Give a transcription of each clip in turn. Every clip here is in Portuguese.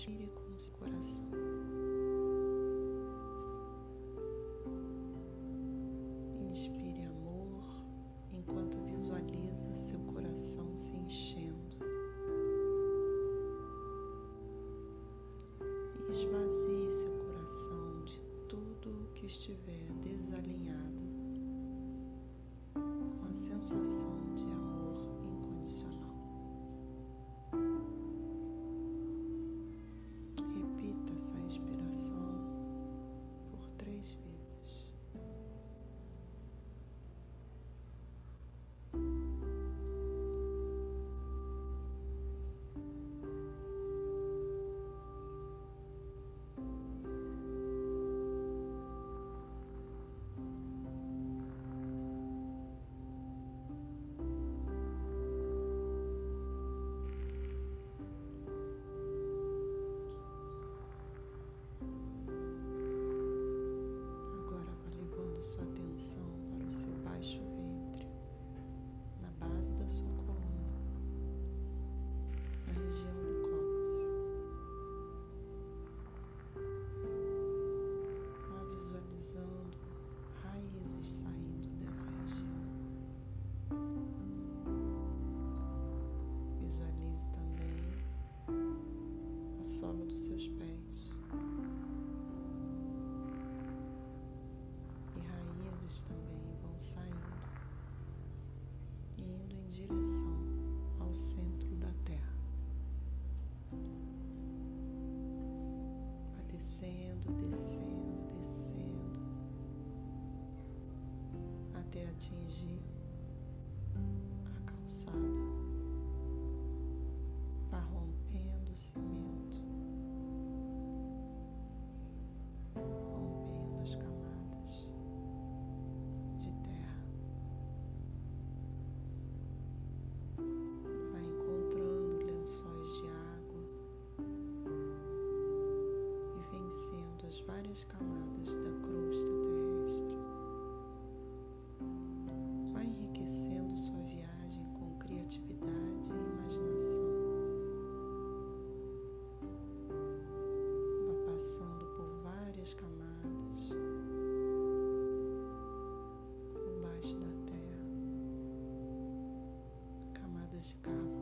Inspire com o coração. A sola dos seus pés. e raízes também vão saindo e indo em direção ao centro da terra. Vai descendo, descendo, descendo até atingir come.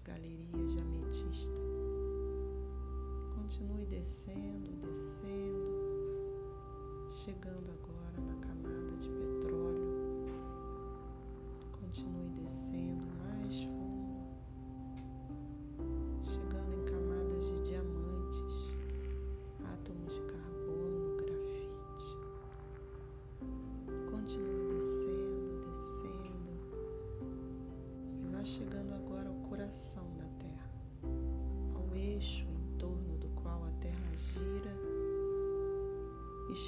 Galerias de ametista. Continue descendo, descendo, chegando agora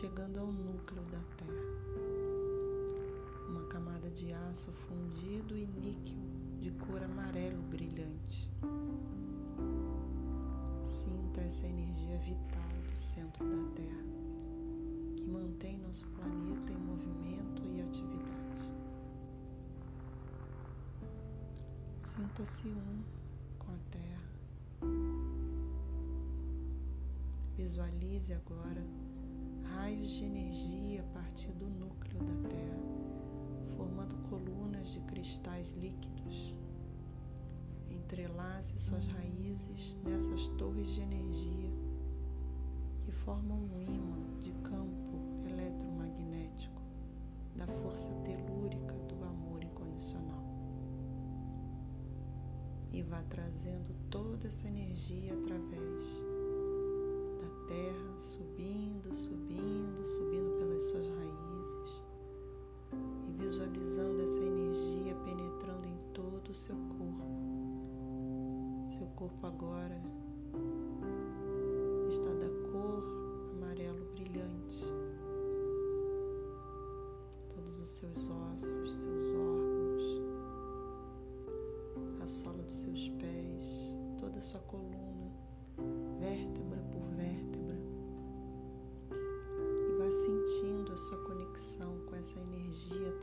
chegando ao núcleo da Terra. Uma camada de aço fundido e níquel de cor amarelo brilhante. Sinta essa energia vital do centro da Terra que mantém nosso planeta em movimento e atividade. Sinta-se um com a Terra. Visualize agora raios de energia a partir do núcleo da Terra, formando colunas de cristais líquidos. Entrelace suas raízes nessas torres de energia que formam um imã de campo eletromagnético da força telúrica do amor incondicional. E vá trazendo toda essa energia através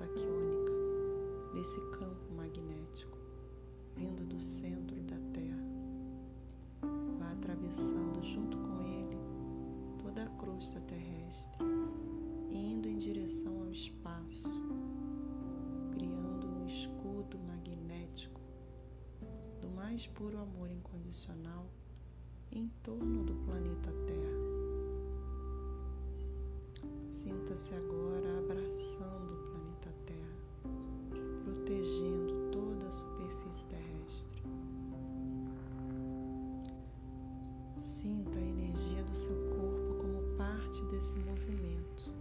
taquiônica desse campo magnético vindo do centro da Terra. Vá atravessando junto com ele toda a crosta terrestre indo em direção ao espaço mais puro amor incondicional em torno do planeta Terra. Sinta-se agora abraçando protegendo toda a superfície terrestre. Sinta a energia do seu corpo como parte desse movimento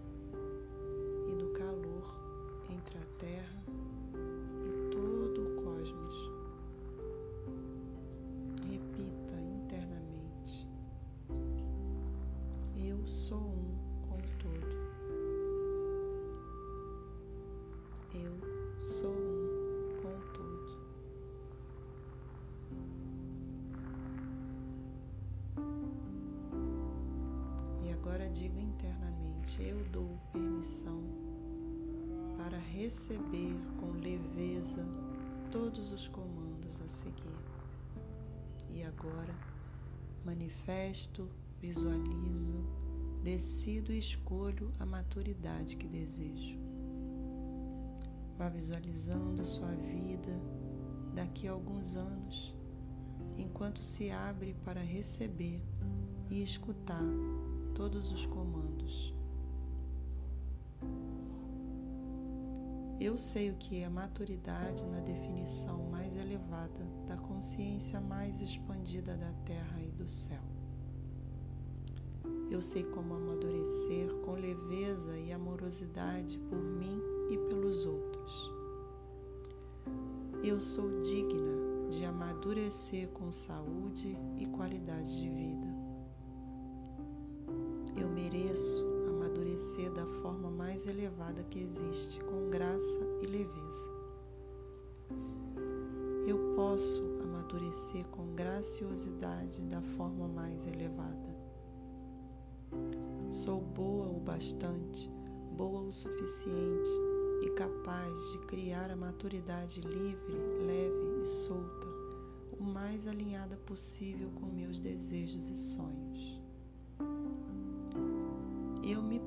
Eu dou permissão para receber com leveza todos os comandos a seguir. E agora manifesto, visualizo, decido e escolho a maturidade que desejo. Vá visualizando sua vida daqui a alguns anos, enquanto se abre para receber e escutar todos os comandos. Eu sei o que é maturidade na definição mais elevada da consciência mais expandida da terra e do céu. Eu sei como amadurecer com leveza e amorosidade por mim e pelos outros. Eu sou digna de amadurecer com saúde e qualidade de vida. Eu mereço amadurecer da forma mais elevada que existe, com graça e leveza. Eu posso amadurecer com graciosidade da forma mais elevada. Sou boa o bastante, boa o suficiente e capaz de criar a maturidade livre, leve e solta, o mais alinhada possível com meus desejos e sonhos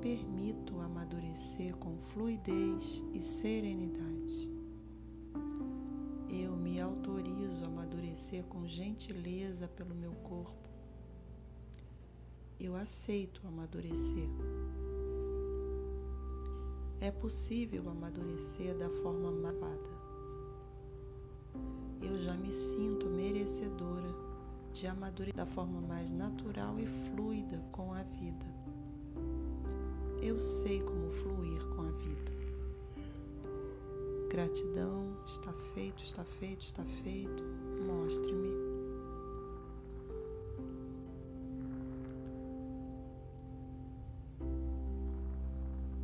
permito amadurecer com fluidez e serenidade. Eu me autorizo a amadurecer com gentileza pelo meu corpo. Eu aceito amadurecer. É possível amadurecer da forma amada. Eu já me sinto merecedora de amadurecer da forma mais natural e fluida com a vida eu sei como fluir com a vida. Gratidão, está feito, está feito, está feito. Mostre-me.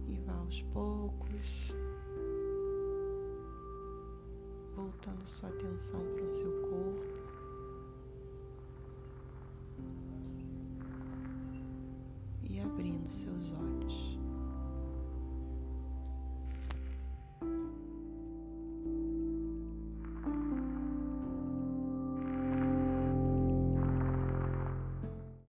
E vá aos poucos, voltando sua atenção para o seu corpo.